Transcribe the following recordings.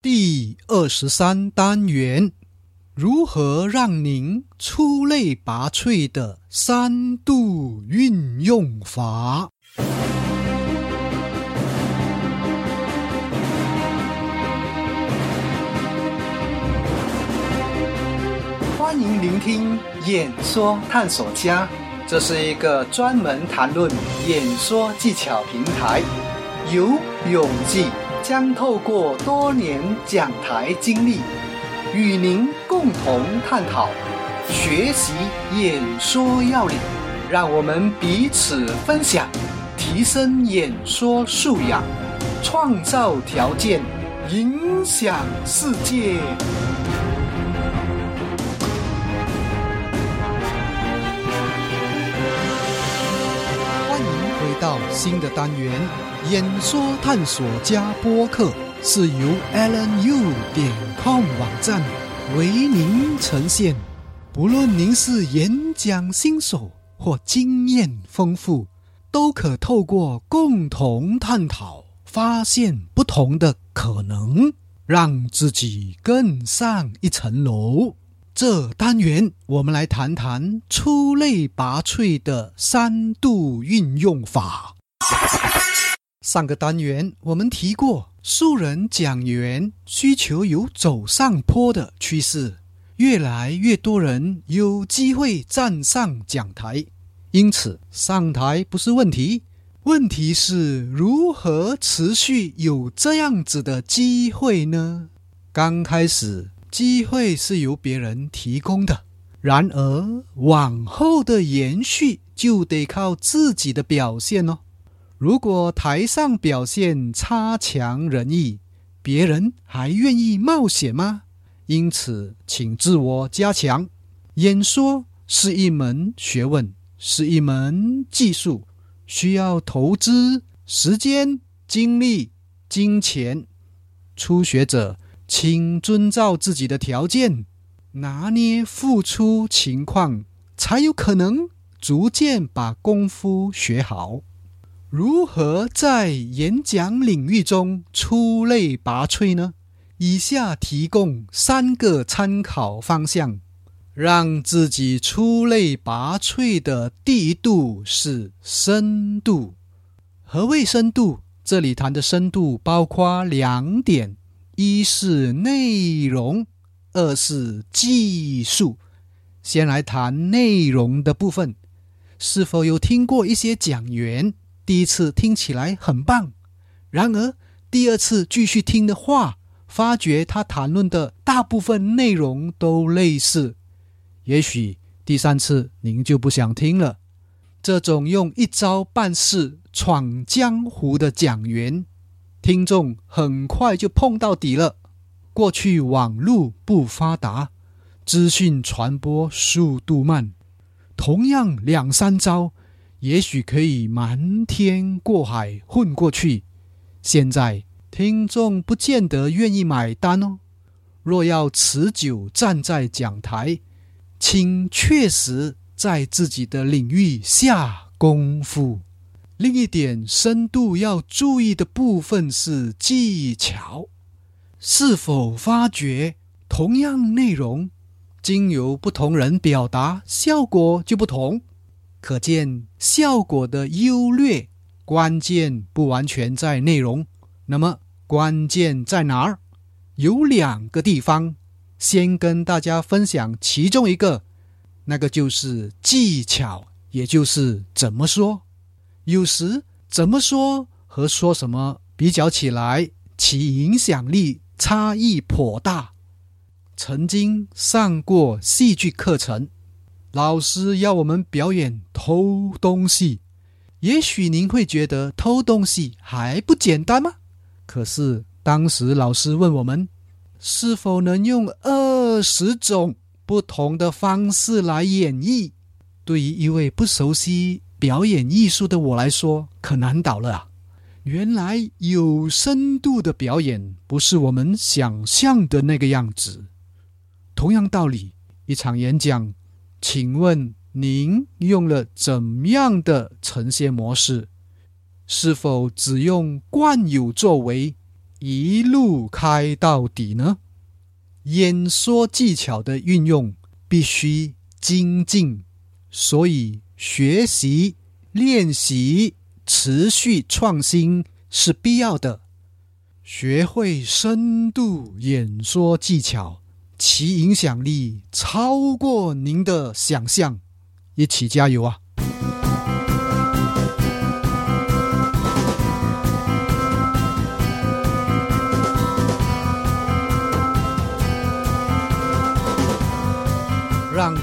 第二十三单元：如何让您出类拔萃的三度运用法？欢迎聆听演说探索家，这是一个专门谈论演说技巧平台，由永记。将透过多年讲台经历，与您共同探讨、学习演说要领，让我们彼此分享，提升演说素养，创造条件，影响世界。到新的单元。演说探索加播客是由 AlanU 点 com 网站为您呈现。不论您是演讲新手或经验丰富，都可透过共同探讨，发现不同的可能，让自己更上一层楼。这单元我们来谈谈出类拔萃的三度运用法。上个单元我们提过，素人讲员需求有走上坡的趋势，越来越多人有机会站上讲台，因此上台不是问题，问题是如何持续有这样子的机会呢？刚开始机会是由别人提供的，然而往后的延续就得靠自己的表现哦。如果台上表现差强人意，别人还愿意冒险吗？因此，请自我加强。演说是一门学问，是一门技术，需要投资时间、精力、金钱。初学者，请遵照自己的条件，拿捏付出情况，才有可能逐渐把功夫学好。如何在演讲领域中出类拔萃呢？以下提供三个参考方向，让自己出类拔萃的第一度是深度。何谓深度？这里谈的深度包括两点：一是内容，二是技术。先来谈内容的部分，是否有听过一些讲员？第一次听起来很棒，然而第二次继续听的话，发觉他谈论的大部分内容都类似。也许第三次您就不想听了。这种用一招半式、闯江湖的讲员，听众很快就碰到底了。过去网络不发达，资讯传播速度慢，同样两三招。也许可以瞒天过海混过去，现在听众不见得愿意买单哦。若要持久站在讲台，请确实在自己的领域下功夫。另一点深度要注意的部分是技巧，是否发觉同样内容，经由不同人表达，效果就不同。可见效果的优劣，关键不完全在内容。那么关键在哪儿？有两个地方，先跟大家分享其中一个，那个就是技巧，也就是怎么说。有时怎么说和说什么比较起来，其影响力差异颇大。曾经上过戏剧课程。老师要我们表演偷东西，也许您会觉得偷东西还不简单吗？可是当时老师问我们，是否能用二十种不同的方式来演绎？对于一位不熟悉表演艺术的我来说，可难倒了啊！原来有深度的表演不是我们想象的那个样子。同样道理，一场演讲。请问您用了怎样的呈现模式？是否只用惯有作为，一路开到底呢？演说技巧的运用必须精进，所以学习、练习、持续创新是必要的。学会深度演说技巧，其影响力超过您的想象。一起加油啊！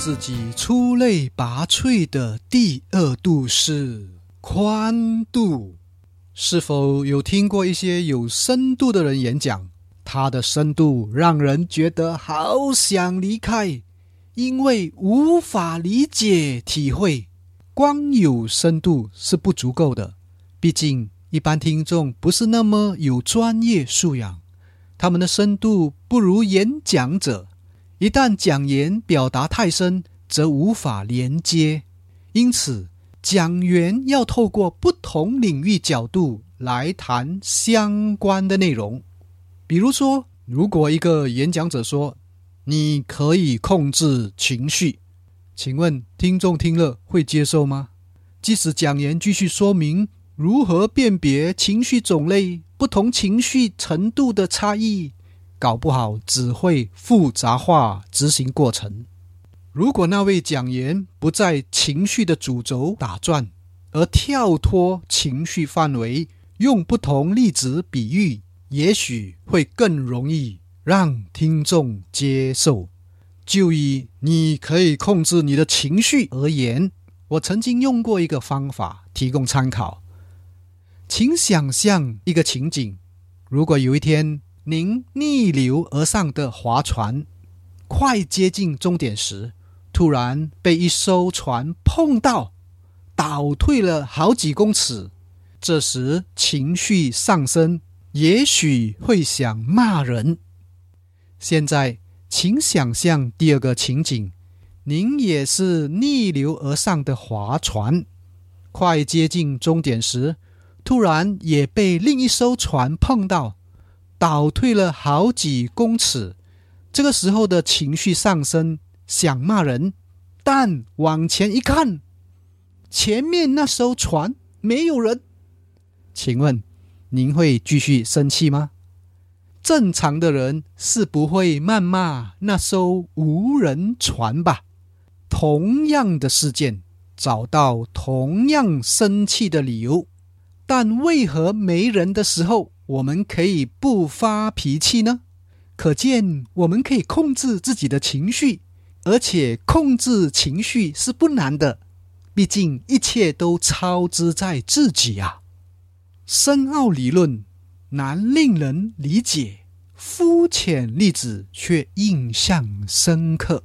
自己出类拔萃的第二度是宽度。是否有听过一些有深度的人演讲？他的深度让人觉得好想离开，因为无法理解体会。光有深度是不足够的，毕竟一般听众不是那么有专业素养，他们的深度不如演讲者。一旦讲言表达太深，则无法连接。因此，讲员要透过不同领域角度来谈相关的内容。比如说，如果一个演讲者说：“你可以控制情绪”，请问听众听了会接受吗？即使讲言继续说明如何辨别情绪种类、不同情绪程度的差异。搞不好只会复杂化执行过程。如果那位讲员不在情绪的主轴打转，而跳脱情绪范围，用不同例子比喻，也许会更容易让听众接受。就以你可以控制你的情绪而言，我曾经用过一个方法提供参考。请想象一个情景：如果有一天，您逆流而上的划船，快接近终点时，突然被一艘船碰到，倒退了好几公尺。这时情绪上升，也许会想骂人。现在，请想象第二个情景：您也是逆流而上的划船，快接近终点时，突然也被另一艘船碰到。倒退了好几公尺，这个时候的情绪上升，想骂人，但往前一看，前面那艘船没有人，请问您会继续生气吗？正常的人是不会谩骂那艘无人船吧？同样的事件，找到同样生气的理由，但为何没人的时候？我们可以不发脾气呢？可见我们可以控制自己的情绪，而且控制情绪是不难的。毕竟一切都操之在自己啊！深奥理论难令人理解，肤浅例子却印象深刻。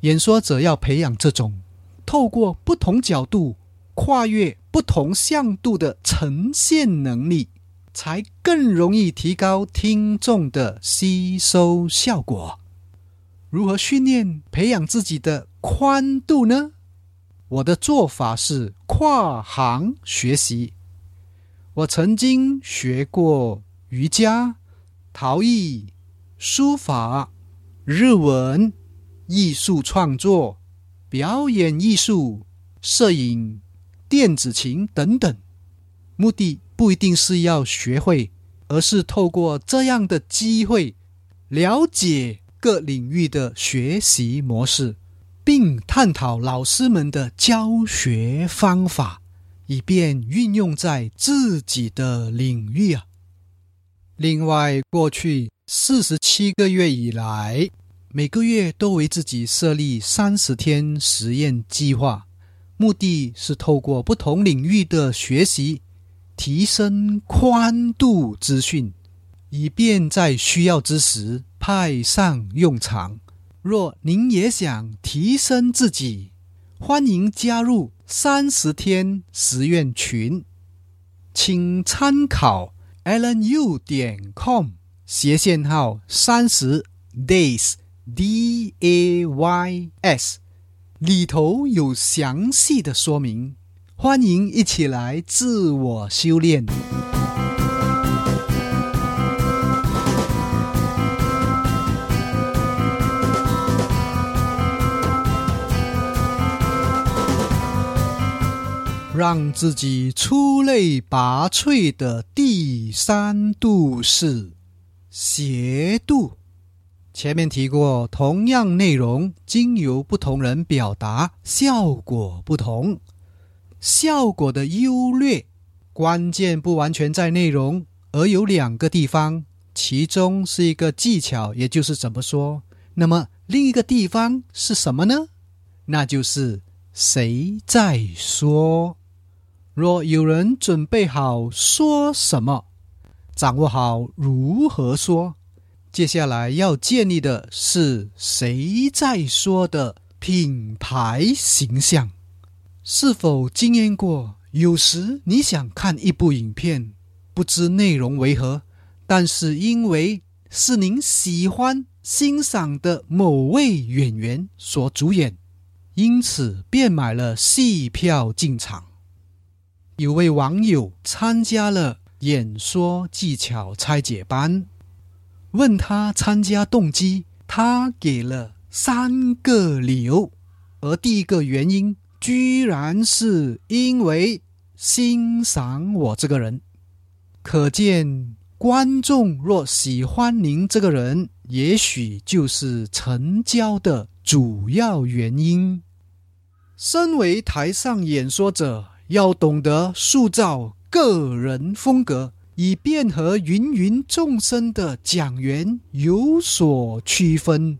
演说者要培养这种透过不同角度、跨越不同向度的呈现能力。才更容易提高听众的吸收效果。如何训练培养自己的宽度呢？我的做法是跨行学习。我曾经学过瑜伽、陶艺、书法、日文、艺术创作、表演艺术、摄影、电子琴等等，目的。不一定是要学会，而是透过这样的机会，了解各领域的学习模式，并探讨老师们的教学方法，以便运用在自己的领域啊。另外，过去四十七个月以来，每个月都为自己设立三十天实验计划，目的是透过不同领域的学习。提升宽度资讯，以便在需要之时派上用场。若您也想提升自己，欢迎加入三十天实验群，请参考 allen.u 点 com 斜线号三十 days d a y s 里头有详细的说明。欢迎一起来自我修炼。让自己出类拔萃的第三度是斜度。前面提过同样内容经由不同人表达效果不同。效果的优劣，关键不完全在内容，而有两个地方，其中是一个技巧，也就是怎么说。那么另一个地方是什么呢？那就是谁在说。若有人准备好说什么，掌握好如何说，接下来要建立的是谁在说的品牌形象。是否经验过？有时你想看一部影片，不知内容为何，但是因为是您喜欢欣赏的某位演员所主演，因此便买了戏票进场。有位网友参加了演说技巧拆解班，问他参加动机，他给了三个理由，而第一个原因。居然是因为欣赏我这个人，可见观众若喜欢您这个人，也许就是成交的主要原因。身为台上演说者，要懂得塑造个人风格，以便和芸芸众生的讲员有所区分。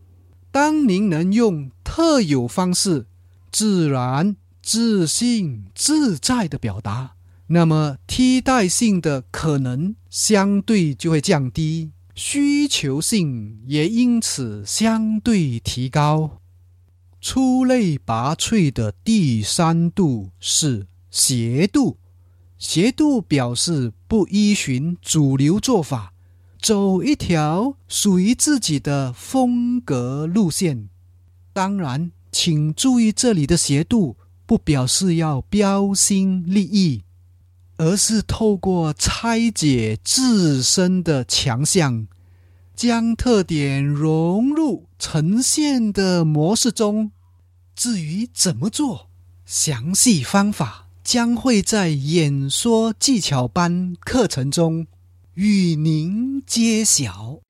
当您能用特有方式。自然、自信、自在的表达，那么替代性的可能相对就会降低，需求性也因此相对提高。出类拔萃的第三度是斜度，斜度表示不依循主流做法，走一条属于自己的风格路线。当然。请注意，这里的斜度不表示要标新立异，而是透过拆解自身的强项，将特点融入呈现的模式中。至于怎么做，详细方法将会在演说技巧班课程中与您揭晓。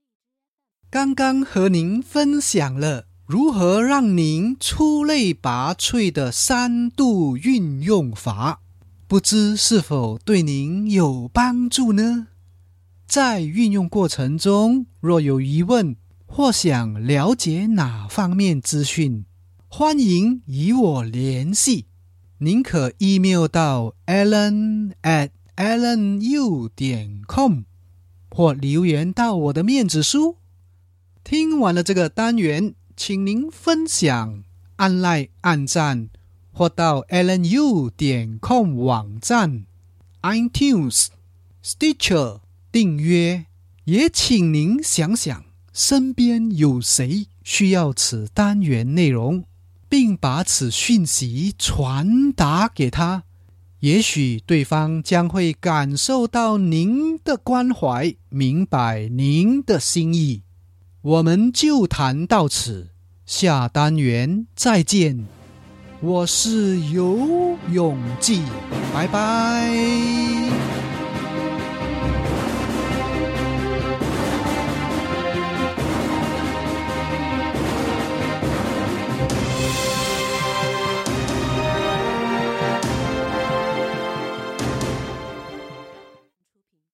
刚刚和您分享了。如何让您出类拔萃的三度运用法，不知是否对您有帮助呢？在运用过程中，若有疑问或想了解哪方面资讯，欢迎与我联系。您可 email 到 alan at alanu 点 com，或留言到我的面子书。听完了这个单元。请您分享、按赖、按赞，或到 lnu 点 com 网站、iTunes、Stitcher 订阅。也请您想想，身边有谁需要此单元内容，并把此讯息传达给他。也许对方将会感受到您的关怀，明白您的心意。我们就谈到此，下单元再见。我是游泳记，拜拜。